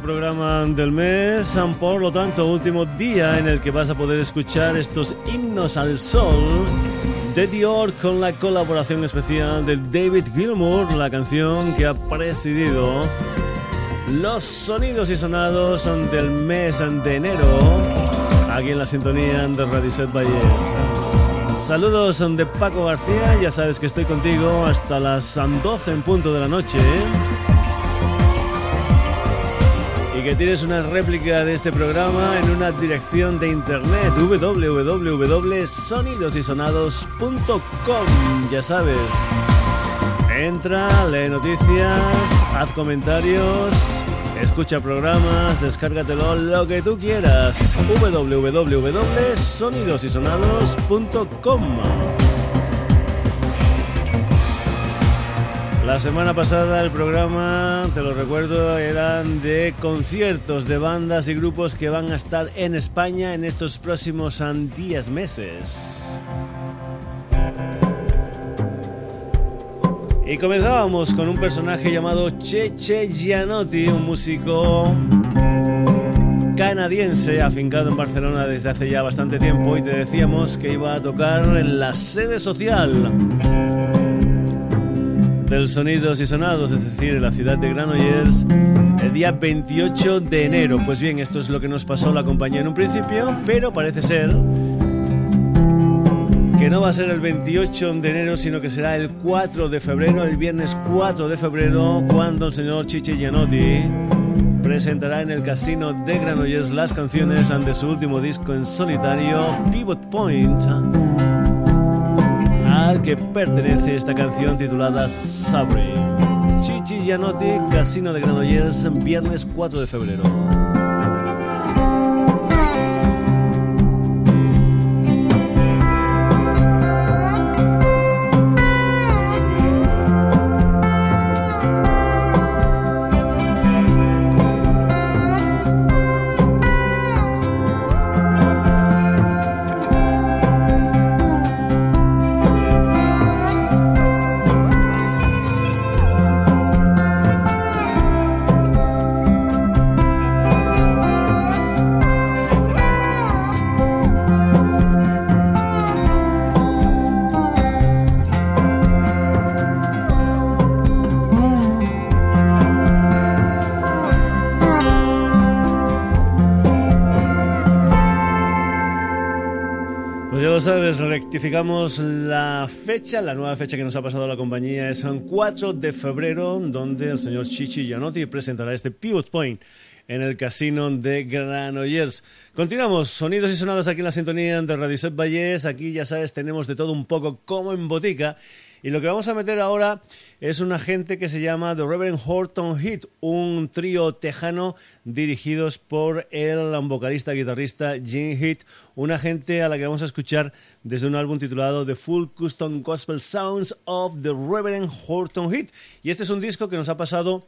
programa del mes, por lo tanto, último día en el que vas a poder escuchar estos himnos al sol de Dior con la colaboración especial de David Gilmour, la canción que ha presidido los sonidos y sonados del mes de enero, aquí en la sintonía de Radio Set Valles. Saludos de Paco García, ya sabes que estoy contigo hasta las 12 en punto de la noche que tienes una réplica de este programa en una dirección de internet www.sonidosysonados.com. Ya sabes, entra, lee noticias, haz comentarios, escucha programas, descárgatelo, lo que tú quieras. www.sonidosysonados.com. La semana pasada el programa, te lo recuerdo, eran de conciertos de bandas y grupos que van a estar en España en estos próximos días, meses. Y comenzábamos con un personaje llamado Cheche Gianotti, un músico canadiense afincado en Barcelona desde hace ya bastante tiempo y te decíamos que iba a tocar en la sede social del Sonidos y Sonados, es decir, en la ciudad de Granollers, el día 28 de enero. Pues bien, esto es lo que nos pasó la compañía en un principio, pero parece ser que no va a ser el 28 de enero, sino que será el 4 de febrero, el viernes 4 de febrero, cuando el señor Chiche Gianotti presentará en el casino de Granollers las canciones ante su último disco en solitario, Pivot Point que pertenece esta canción titulada Sabre. Chichi Gianotti, Casino de Granollers, viernes 4 de febrero. Rectificamos la fecha, la nueva fecha que nos ha pasado la compañía es el 4 de febrero, donde el señor Chichi Gianotti presentará este Pivot Point en el casino de Granollers. Continuamos, sonidos y sonados aquí en la sintonía de Radio Set Valles. Aquí ya sabes, tenemos de todo un poco como en botica. Y lo que vamos a meter ahora es una gente que se llama The Reverend Horton Heat, un trío tejano dirigidos por el vocalista guitarrista Jim Heat, una gente a la que vamos a escuchar desde un álbum titulado The Full Custom Gospel Sounds of the Reverend Horton Heat. Y este es un disco que nos ha pasado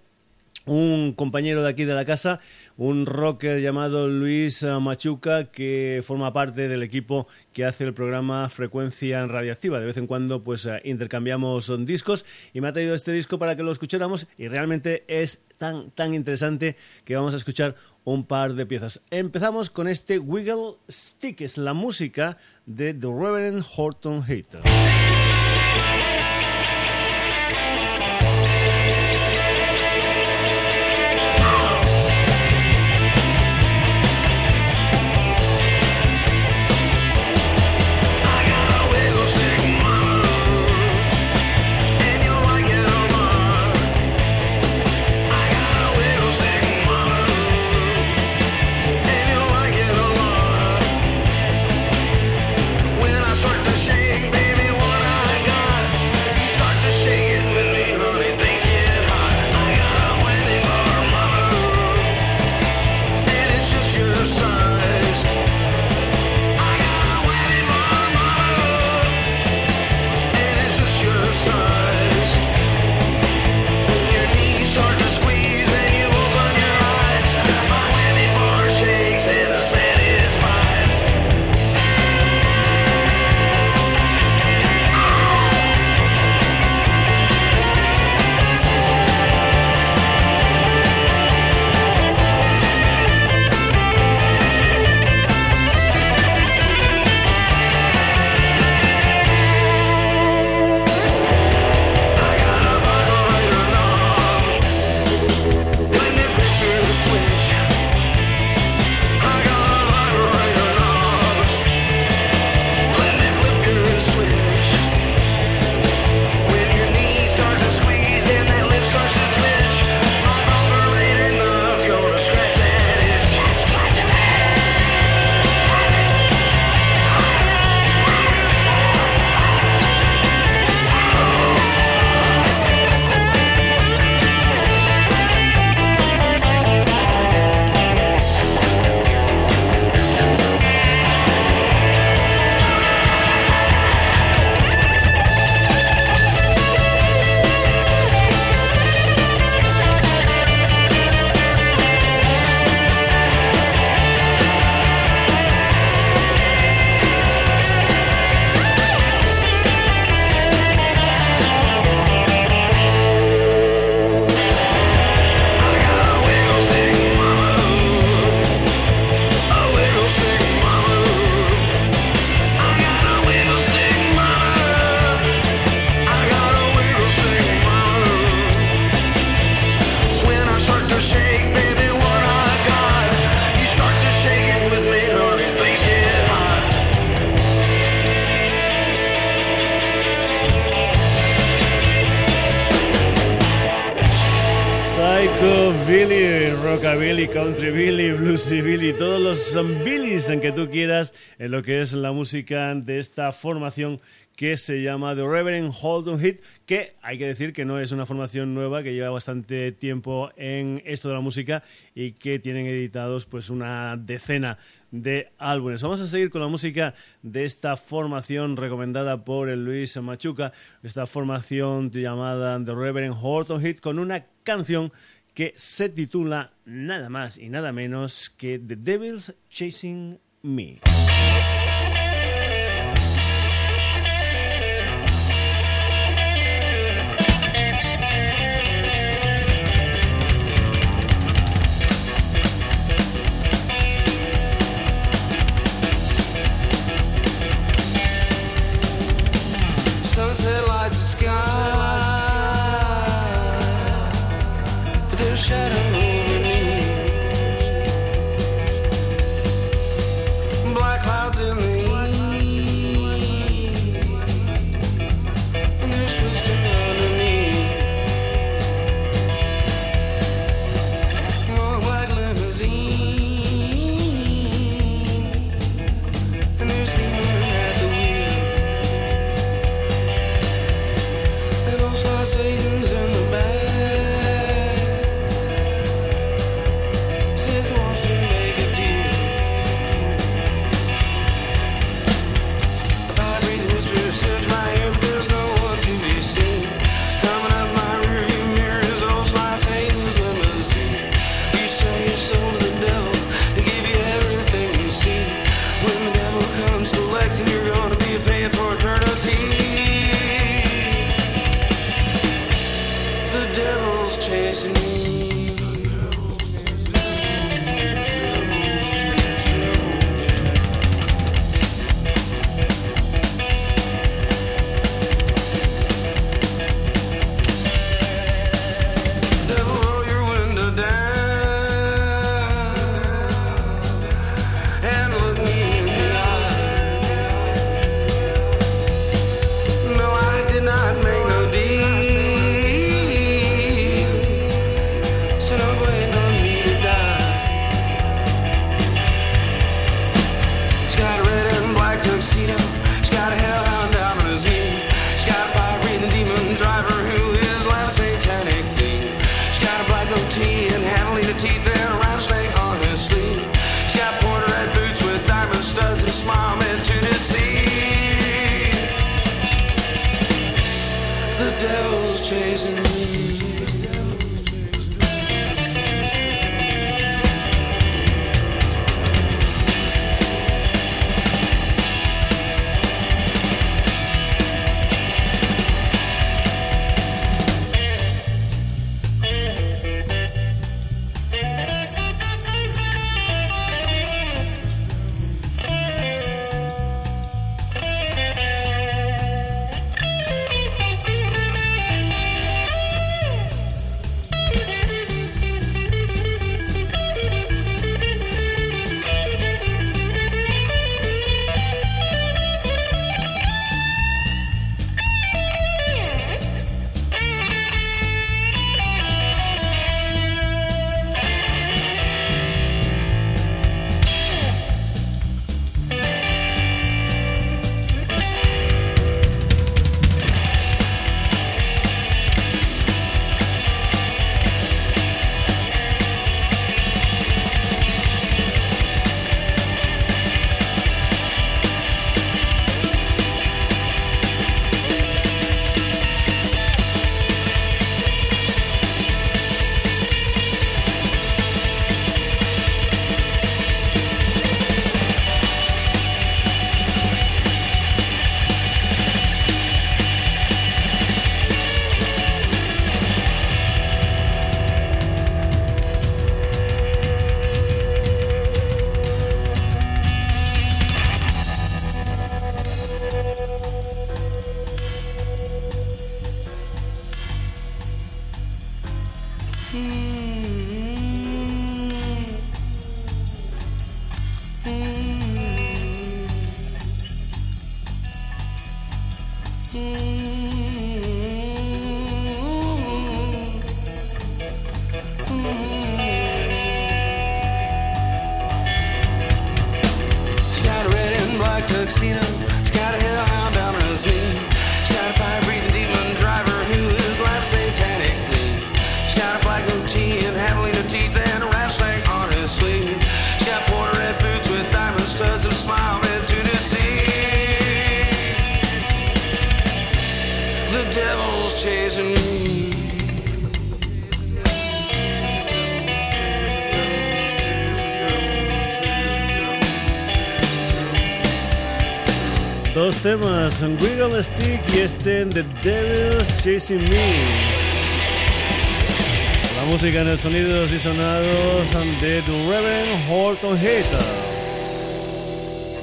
un compañero de aquí de la casa, un rocker llamado Luis Machuca, que forma parte del equipo que hace el programa Frecuencia Radioactiva. De vez en cuando, pues eh, intercambiamos discos y me ha traído este disco para que lo escucháramos y realmente es tan, tan interesante que vamos a escuchar un par de piezas. Empezamos con este Wiggle Stick, es la música de The Reverend Horton Hater. Billy, todos los Billys en que tú quieras en lo que es la música de esta formación que se llama The Reverend Holden Hit, que hay que decir que no es una formación nueva, que lleva bastante tiempo en esto de la música y que tienen editados pues una decena de álbumes. Vamos a seguir con la música de esta formación recomendada por el Luis Machuca, esta formación llamada The Reverend Horton Hit, con una canción que se titula nada más y nada menos que The Devil's Chasing Me. reason Chasing Me. La música en el sonido y sonados de The Reverend Horton Hater.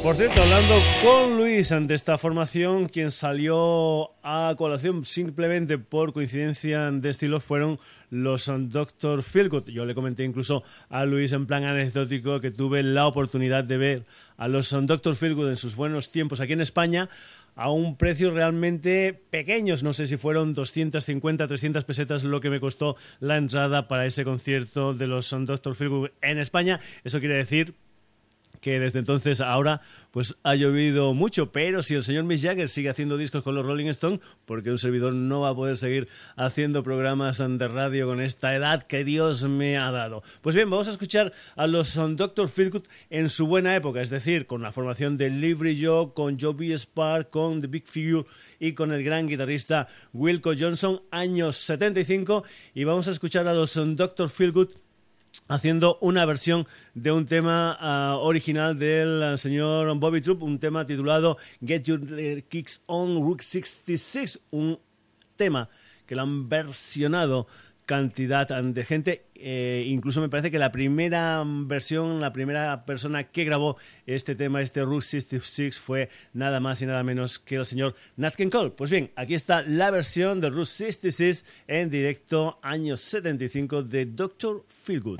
Por cierto, hablando con Luis ante esta formación, quien salió a colación simplemente por coincidencia de estilos fueron los Dr. Feelgood. Yo le comenté incluso a Luis en plan anecdótico que tuve la oportunidad de ver a los Dr. Feelgood en sus buenos tiempos aquí en España a un precio realmente pequeños. No sé si fueron 250, 300 pesetas lo que me costó la entrada para ese concierto de los Dr. Feelgood en España. Eso quiere decir que desde entonces ahora pues ha llovido mucho, pero si el señor Mick Jagger sigue haciendo discos con los Rolling Stones, porque un servidor no va a poder seguir haciendo programas de radio con esta edad que Dios me ha dado. Pues bien, vamos a escuchar a los Dr. Feelgood en su buena época, es decir, con la formación de Livery Joe, con Joe B. Spark, con The Big Figure y con el gran guitarrista Wilco Johnson, años 75, y vamos a escuchar a los Dr. Feelgood haciendo una versión de un tema ah, original del ah, señor Bobby Troop, un tema titulado Get Your Kicks on Route 66, un tema que lo han versionado cantidad de gente. Eh, incluso me parece que la primera versión, la primera persona que grabó este tema, este Route 66, fue nada más y nada menos que el señor Nat King Cole. Pues bien, aquí está la versión de Route 66 en directo, año 75, de Dr. Feelgood.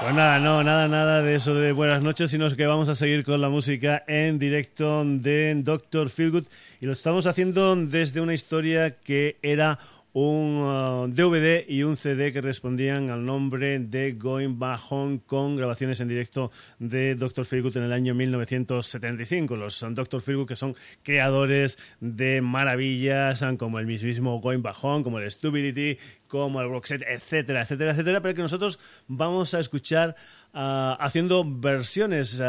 Pues nada, no, nada, nada de eso de buenas noches, sino que vamos a seguir con la música en directo de Doctor Feelgood. Y lo estamos haciendo desde una historia que era un DVD uh, y un CD que respondían al nombre de Going Back Home con grabaciones en directo de Dr. Feelgood en el año 1975. Los Dr. Feelgood que son creadores de maravillas como el mismo Going Back Home, como el Stupidity, como el Roxette, etcétera, etcétera, etcétera, pero que nosotros vamos a escuchar Ah, haciendo versiones.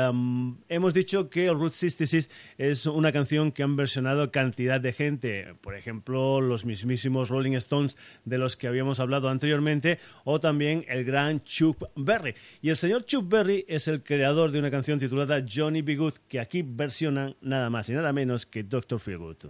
hemos dicho que Route 66 es una canción que han versionado cantidad de gente, por ejemplo, los mismísimos Rolling Stones de los que habíamos hablado anteriormente, o también el gran Chuck Berry. Y el señor Chuck Berry es el creador de una canción titulada Johnny B. Good, que aquí versionan nada más y nada menos que Dr. Feelgood.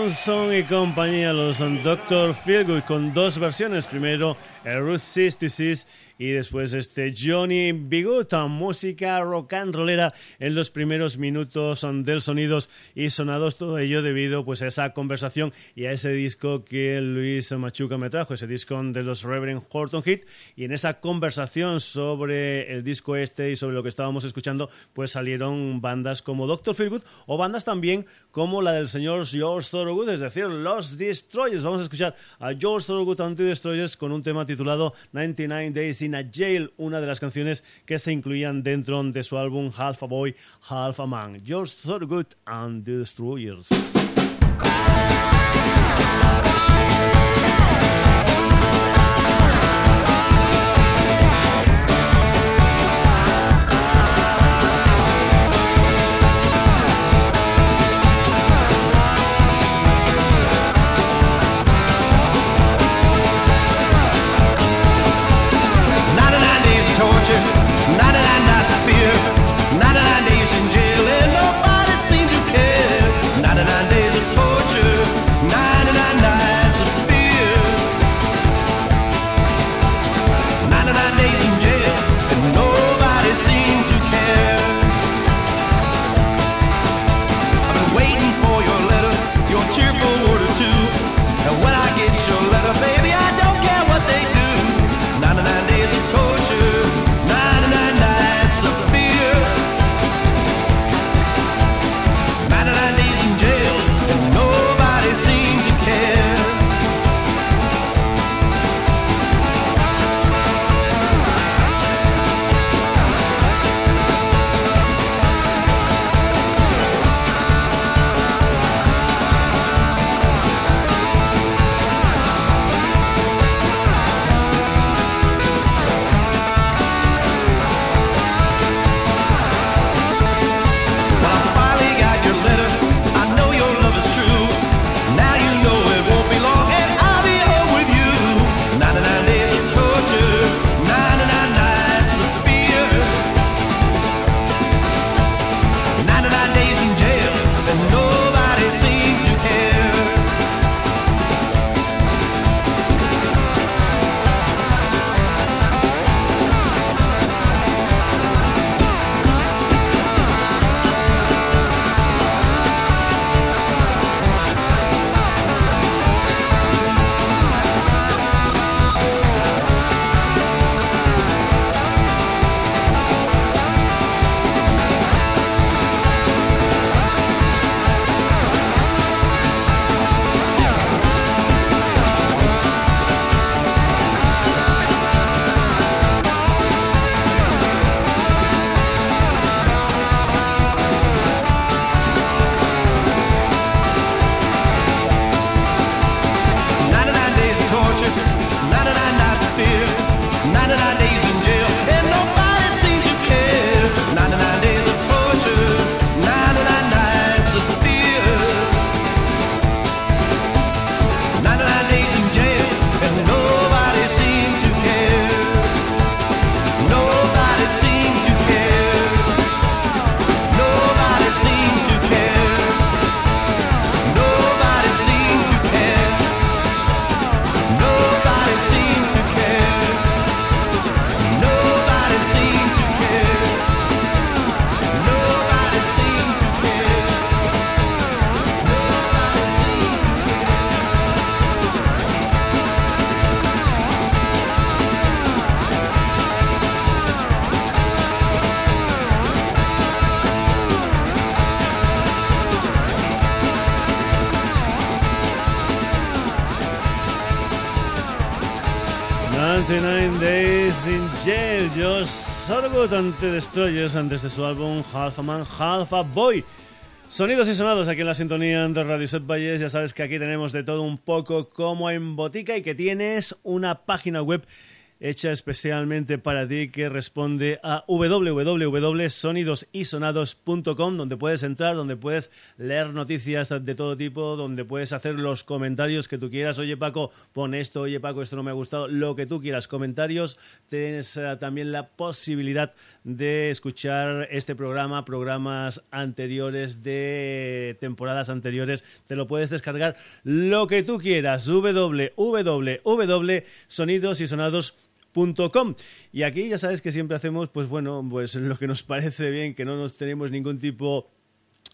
Johnson y compañía, los Dr. Feelgood, con dos versiones. Primero, el Route 66 y después este Johnny Bigota, música rock and rollera en los primeros minutos del sonidos y sonados, todo ello debido pues a esa conversación y a ese disco que Luis Machuca me trajo, ese disco de los Reverend Horton Heat y en esa conversación sobre el disco este y sobre lo que estábamos escuchando, pues salieron bandas como Doctor Feelgood o bandas también como la del señor George Thorogood, es decir, Los Destroyers. Vamos a escuchar a George Thorogood and the Destroyers con un tema titulado 99 Days in a Jail, una de las canciones que se incluían dentro de su álbum Half a Boy, Half a Man. George Thorogood and the Destroyers. Ante Destroyers antes de su álbum Half a Man, Half a Boy. Sonidos y sonados aquí en la sintonía de Radio Set Valles. Ya sabes que aquí tenemos de todo un poco como en botica y que tienes una página web hecha especialmente para ti que responde a www.sonidosisonados.com donde puedes entrar, donde puedes leer noticias de todo tipo, donde puedes hacer los comentarios que tú quieras. Oye Paco, pon esto, oye Paco, esto no me ha gustado, lo que tú quieras. Comentarios, tienes eh, también la posibilidad de escuchar este programa, programas anteriores de temporadas anteriores, te lo puedes descargar lo que tú quieras, y aquí ya sabes que siempre hacemos pues bueno pues lo que nos parece bien que no nos tenemos ningún tipo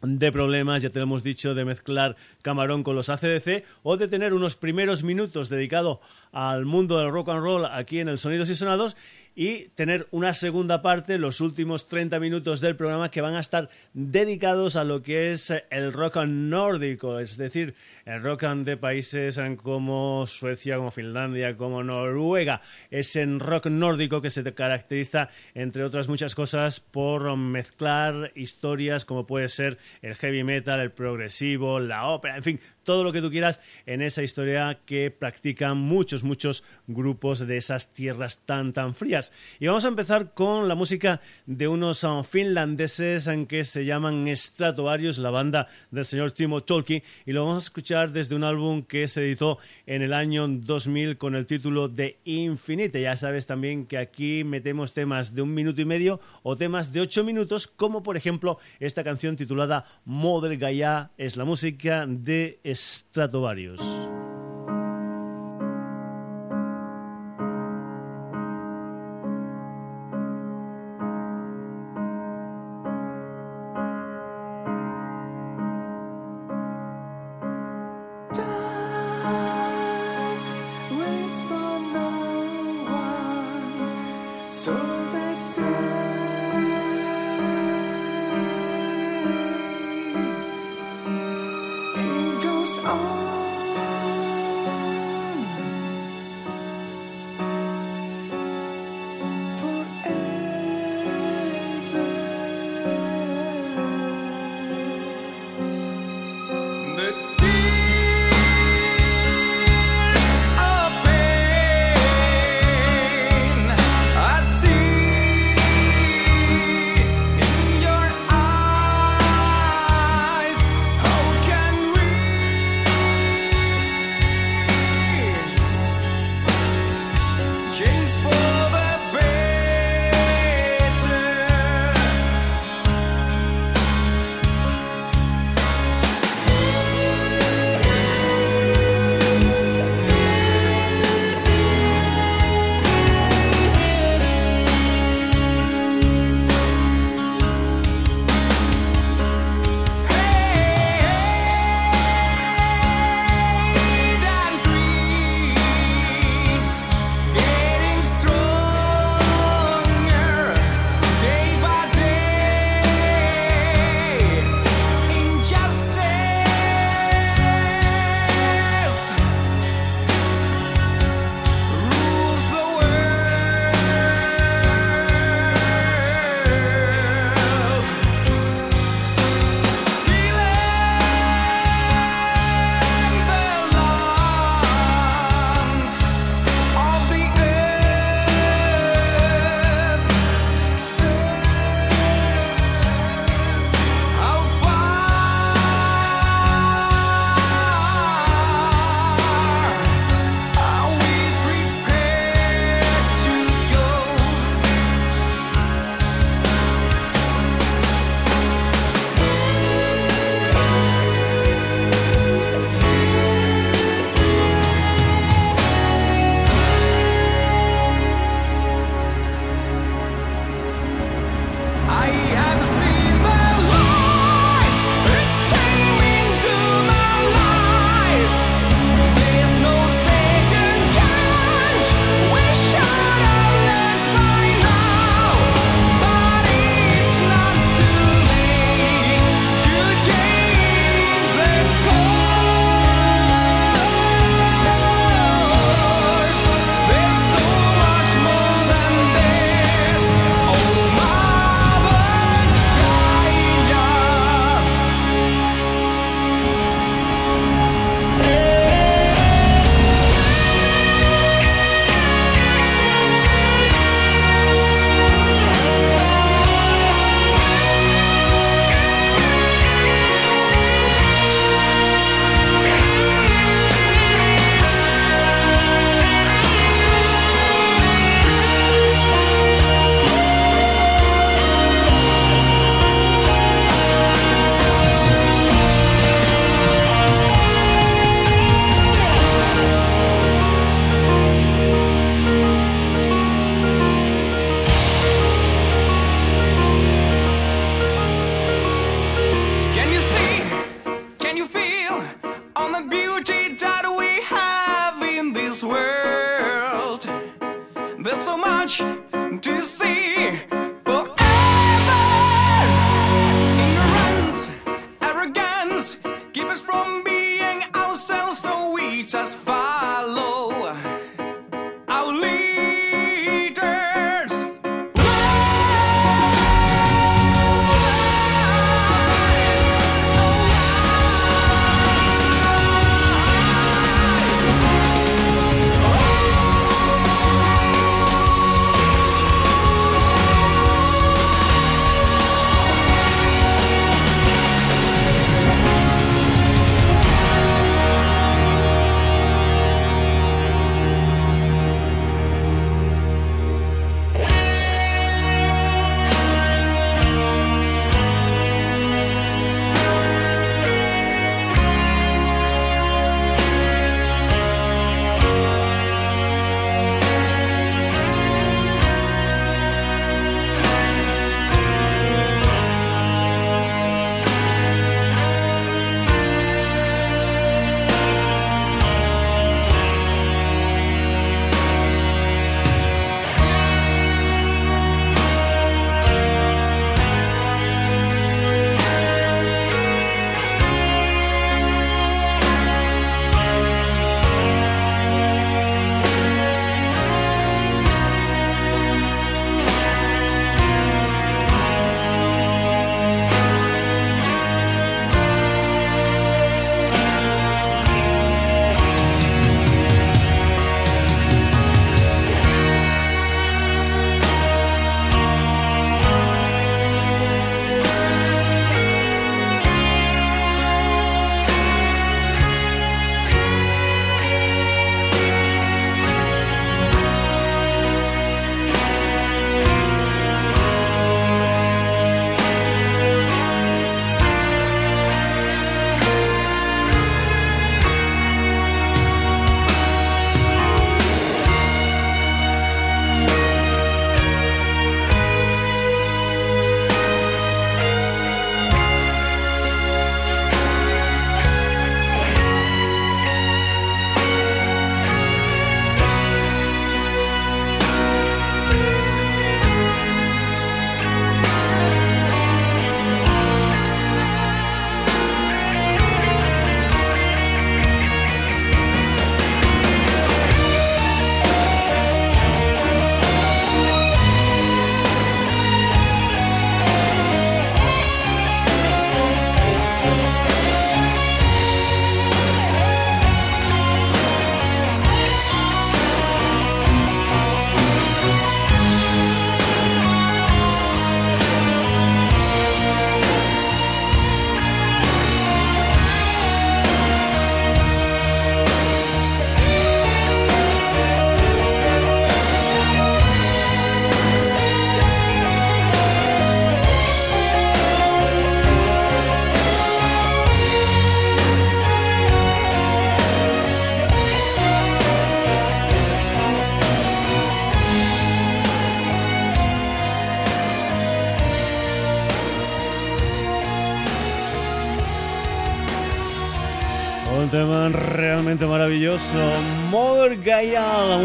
de problemas, ya te lo hemos dicho, de mezclar camarón con los ACDC o de tener unos primeros minutos dedicado al mundo del rock and roll aquí en el Sonidos y Sonados y tener una segunda parte, los últimos 30 minutos del programa que van a estar dedicados a lo que es el rock nórdico, es decir, el rock de países como Suecia, como Finlandia, como Noruega, es en rock nórdico que se caracteriza, entre otras muchas cosas, por mezclar historias como puede ser el heavy metal, el progresivo, la ópera, en fin, todo lo que tú quieras en esa historia que practican muchos, muchos grupos de esas tierras tan, tan frías. Y vamos a empezar con la música de unos um, finlandeses en que se llaman Stratovarius, la banda del señor Timo Tolki, y lo vamos a escuchar desde un álbum que se editó en el año 2000 con el título de Infinite. Ya sabes también que aquí metemos temas de un minuto y medio o temas de ocho minutos, como por ejemplo esta canción titulada Mother Gaia, es la música de Stratovarius.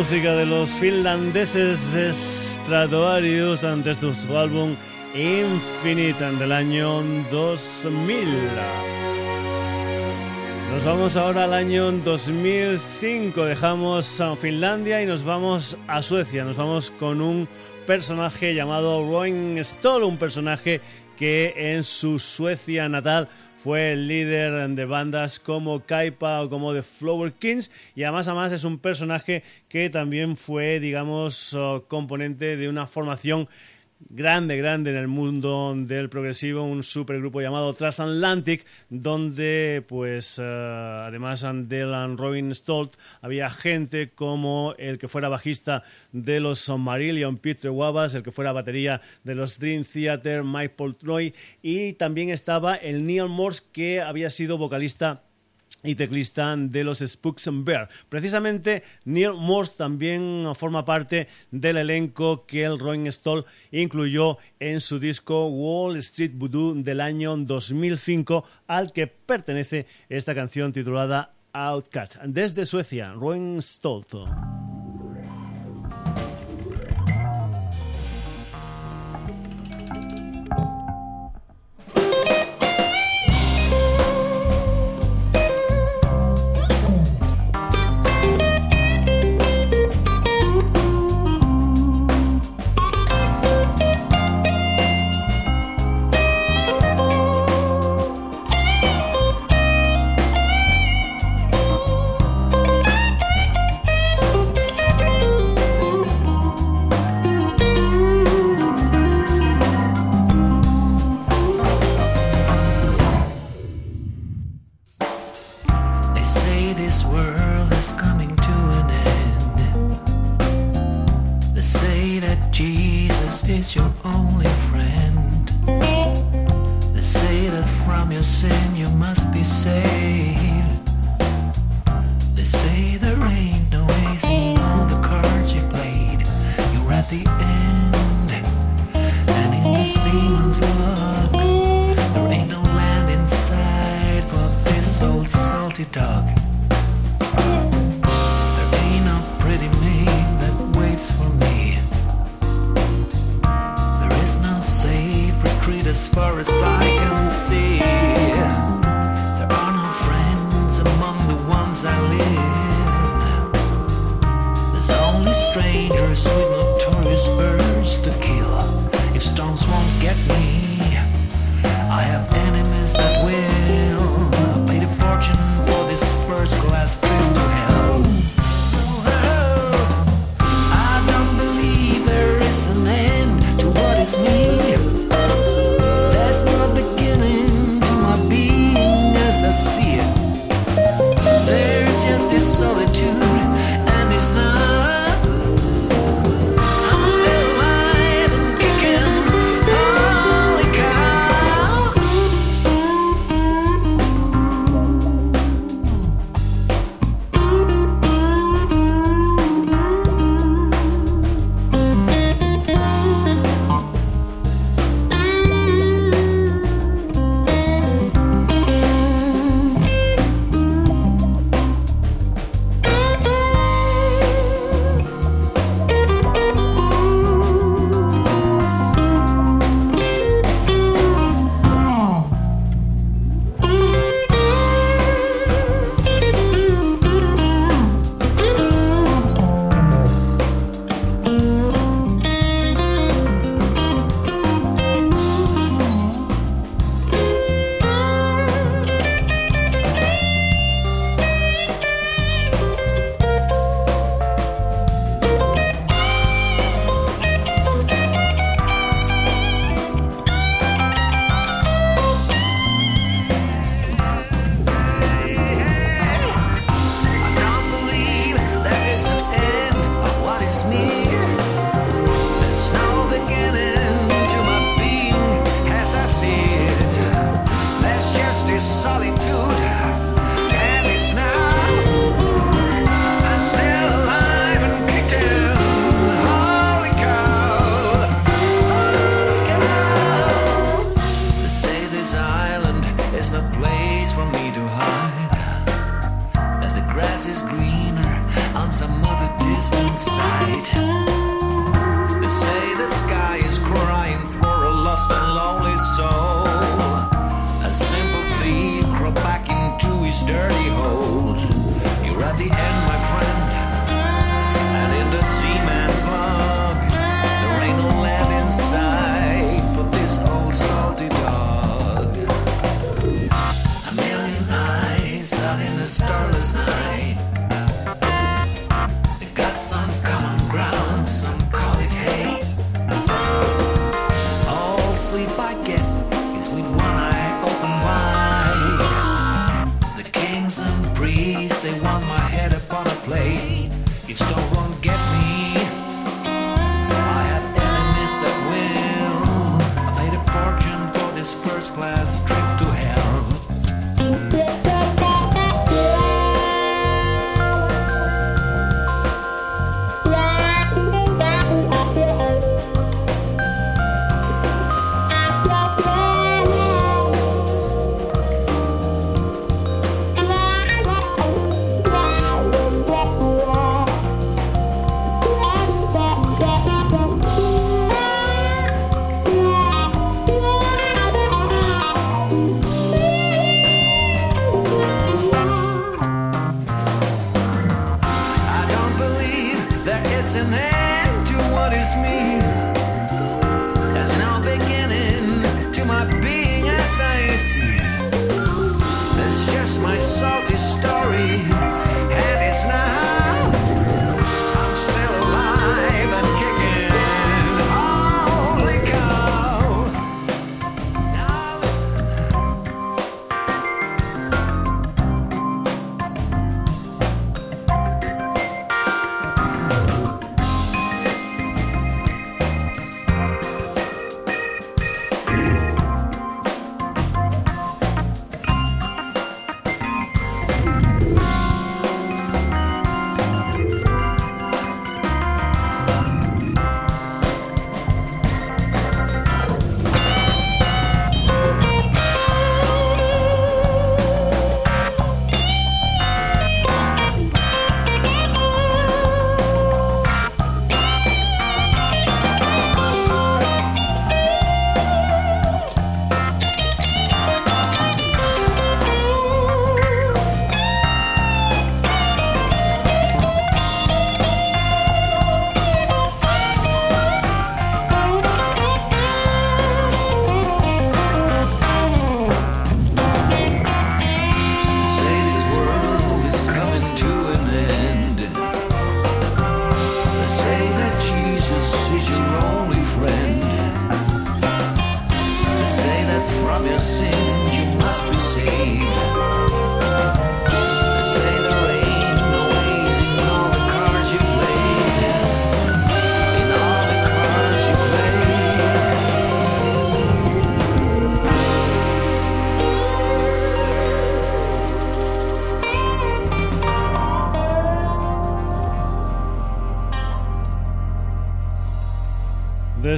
Música de los finlandeses Stratovarius antes de su álbum Infinite del año 2000. Nos vamos ahora al año 2005, dejamos a Finlandia y nos vamos a Suecia. Nos vamos con un personaje llamado Roin Stoll, un personaje que en su Suecia natal fue el líder de bandas como Kaipa o como The Flower Kings. Y además además es un personaje que también fue digamos componente de una formación grande, grande en el mundo del progresivo, un supergrupo llamado Transatlantic, donde, pues, uh, además de Robin Stolt, había gente como el que fuera bajista de los Marillion, Peter Wabas, el que fuera batería de los Dream Theater, Mike Poltroy, y también estaba el Neil Morse, que había sido vocalista y teclista de los Spooks and Bear. Precisamente Neil Morse también forma parte del elenco que el Rolling Stone incluyó en su disco Wall Street Voodoo del año 2005 al que pertenece esta canción titulada Outcat. Desde Suecia, Roen Stolto. They say solitude.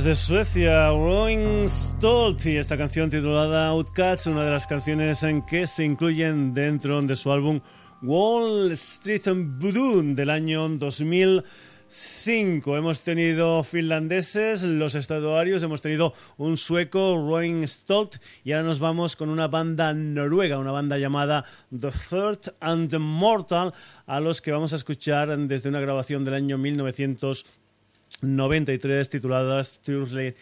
Desde Suecia, Rolling Stolt y esta canción titulada Outcast, una de las canciones en que se incluyen dentro de su álbum Wall Street Voodoo del año 2005. Hemos tenido finlandeses, los estaduarios, hemos tenido un sueco, Rolling Stolt, y ahora nos vamos con una banda noruega, una banda llamada The Third and Mortal, a los que vamos a escuchar desde una grabación del año 1900. 93 tituladas Thursday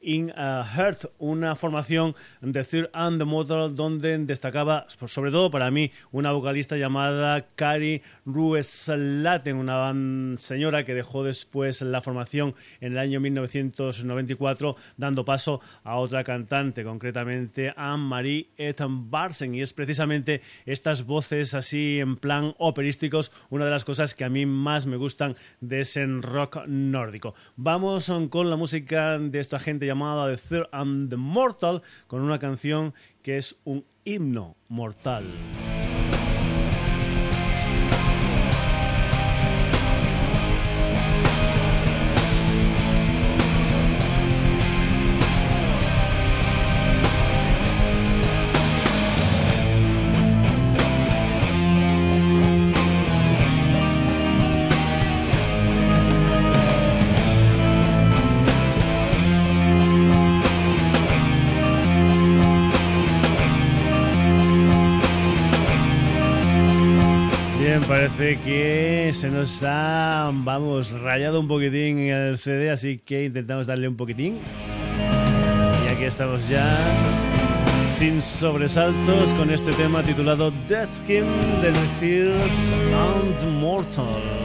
in a Heart, una formación de Third and the Mortal donde destacaba, sobre todo para mí, una vocalista llamada Kari Rueslaten, una señora que dejó después la formación en el año 1994, dando paso a otra cantante, concretamente a Marie Ethan Barsen, y es precisamente estas voces así en plan operísticos una de las cosas que a mí más me gustan de ese rock nórdico. Vamos um, con la música de esta gente llamada The Third and the Mortal, con una canción que es un himno mortal. Parece que se nos ha, vamos, rayado un poquitín el CD, así que intentamos darle un poquitín. Y aquí estamos ya, sin sobresaltos, con este tema titulado Death Hymn de Third and Mortal.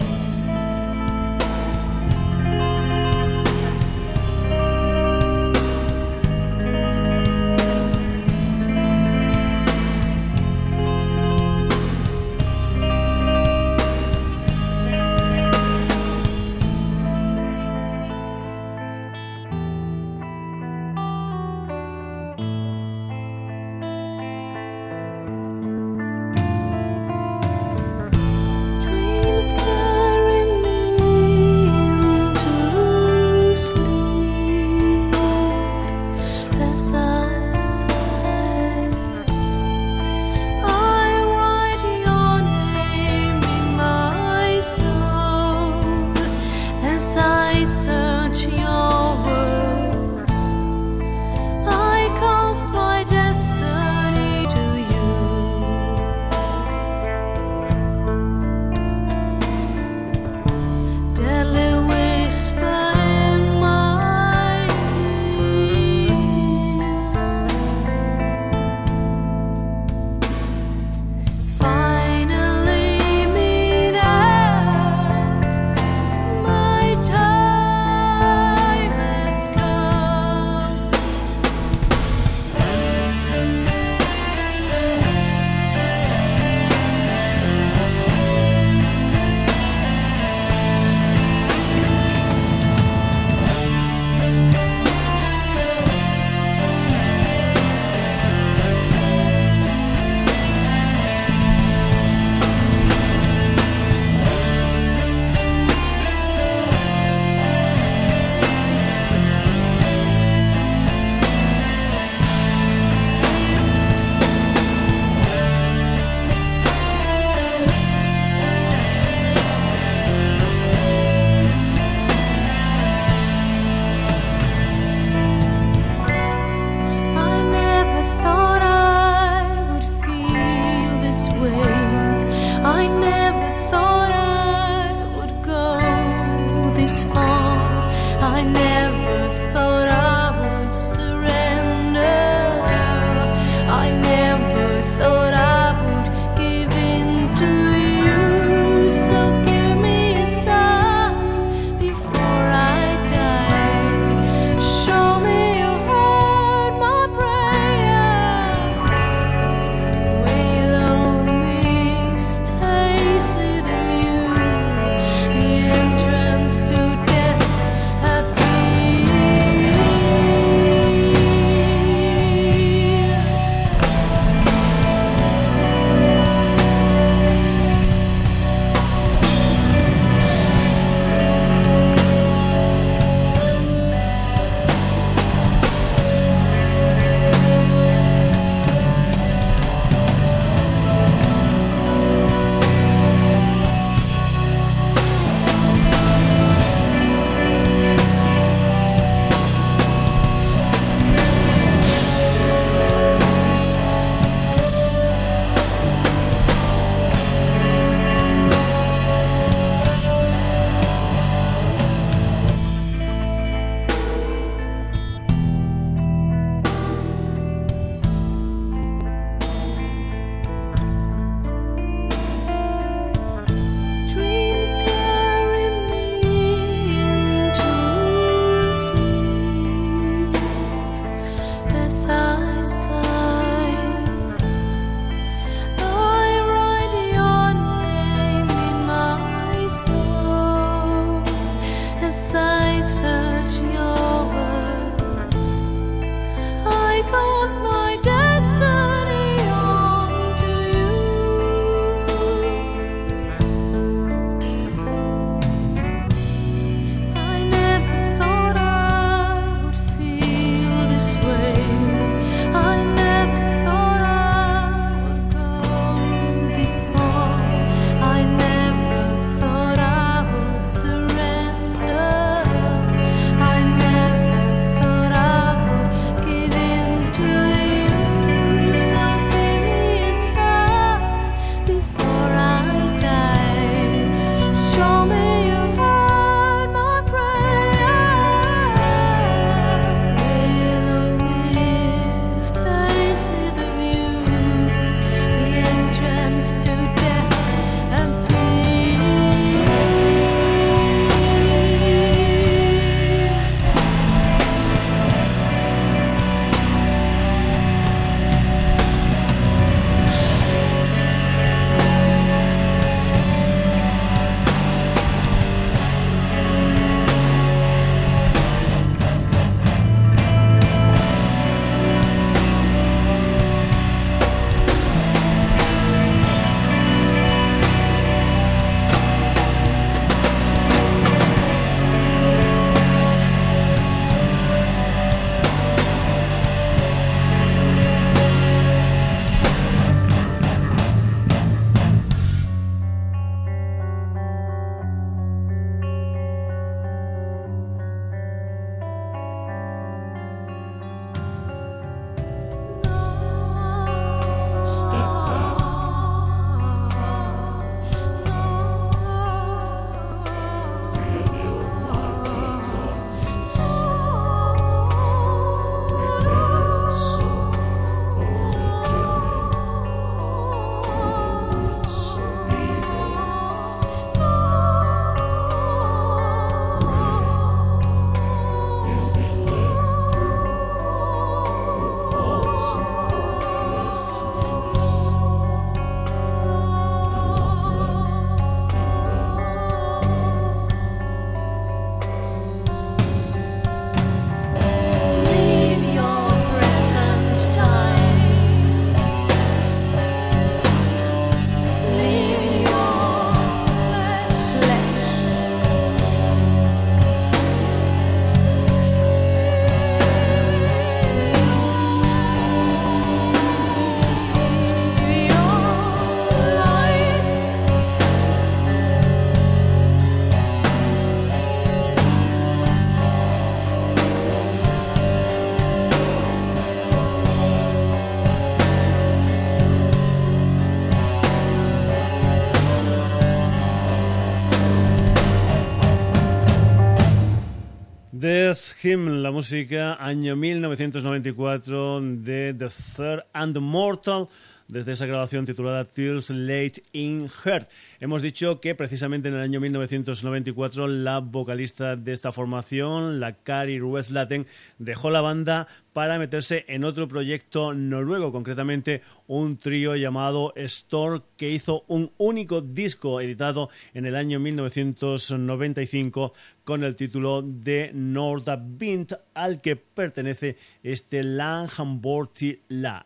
La música año 1994 de The Third and the Mortal desde esa grabación titulada Tears Late in Heart. Hemos dicho que precisamente en el año 1994 la vocalista de esta formación, la Kari Rueslaten, dejó la banda para meterse en otro proyecto noruego, concretamente un trío llamado Storm que hizo un único disco editado en el año 1995 con el título de Nordavind al que pertenece este Langhamborti La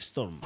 Storm.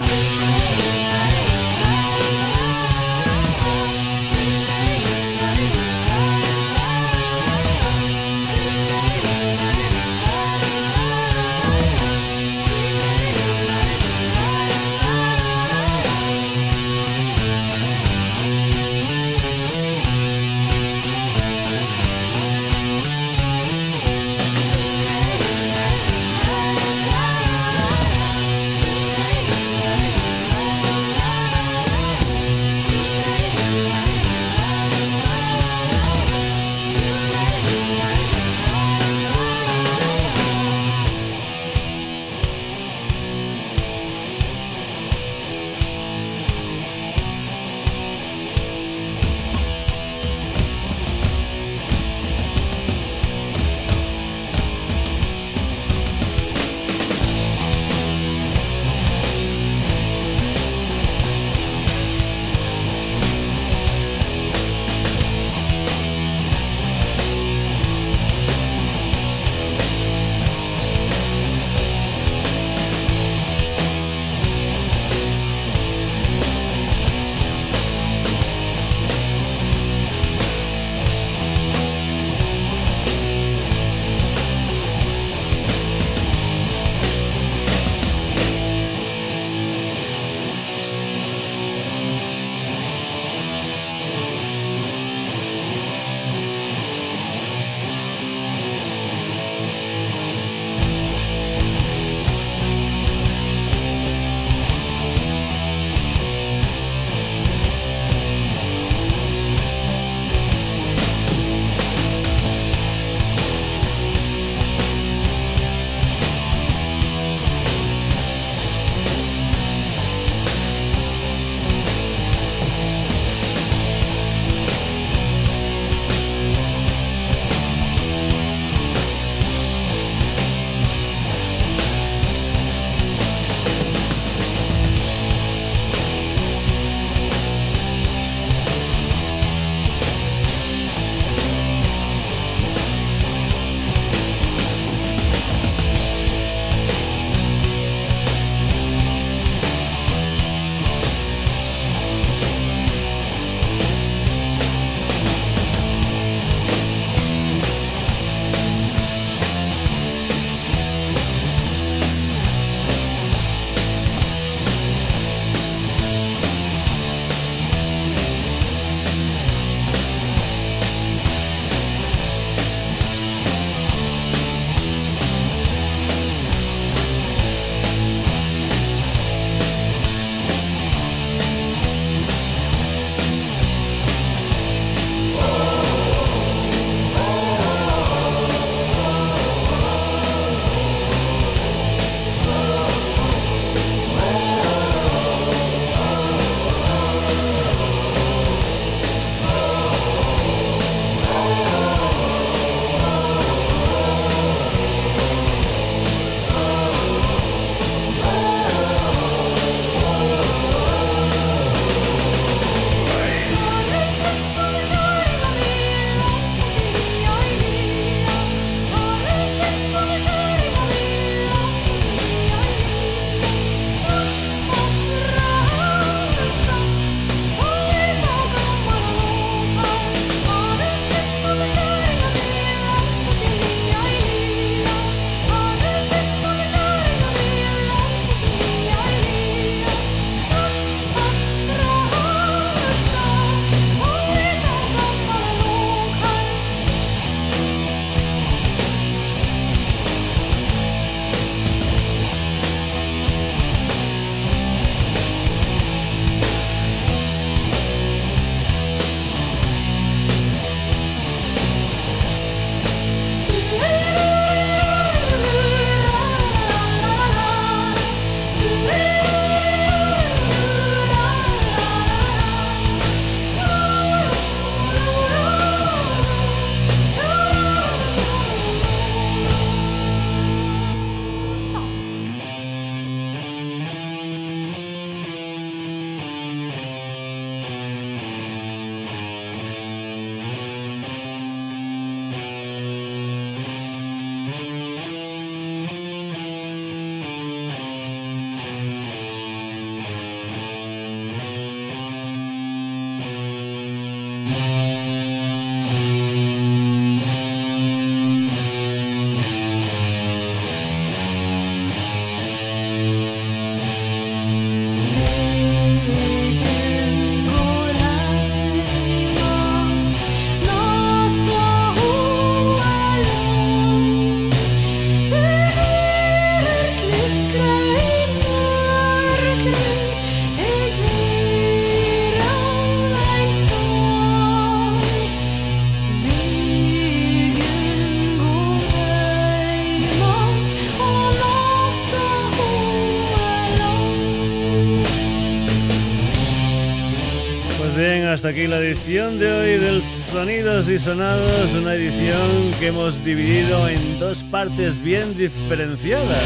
La edición de hoy del Sonidos y Sonados, una edición que hemos dividido en dos partes bien diferenciadas.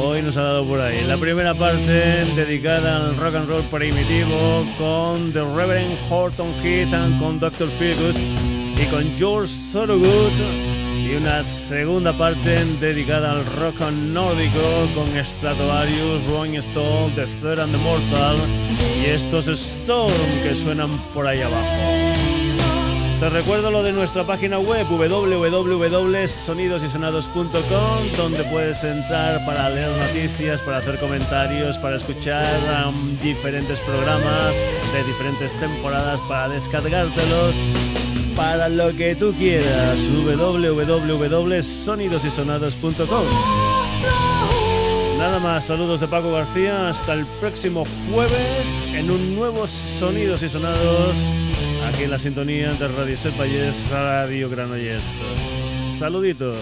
Hoy nos ha dado por ahí la primera parte dedicada al rock and roll primitivo con The Reverend Horton Heat and con Dr. Feelgood y con George Thorogood y una segunda parte dedicada al rock nórdico con Stratovarius, Rolling Stone, The Third and the Mortal y estos Storm que suenan por ahí abajo. Te recuerdo lo de nuestra página web www.sonidosysonados.com donde puedes entrar para leer noticias, para hacer comentarios, para escuchar um, diferentes programas de diferentes temporadas, para descargártelos para lo que tú quieras. www.sonidosysonados.com Nada más, saludos de Paco García. Hasta el próximo jueves en un nuevo Sonidos y Sonados aquí en la sintonía de Radio Set Radio Granollers. Saluditos.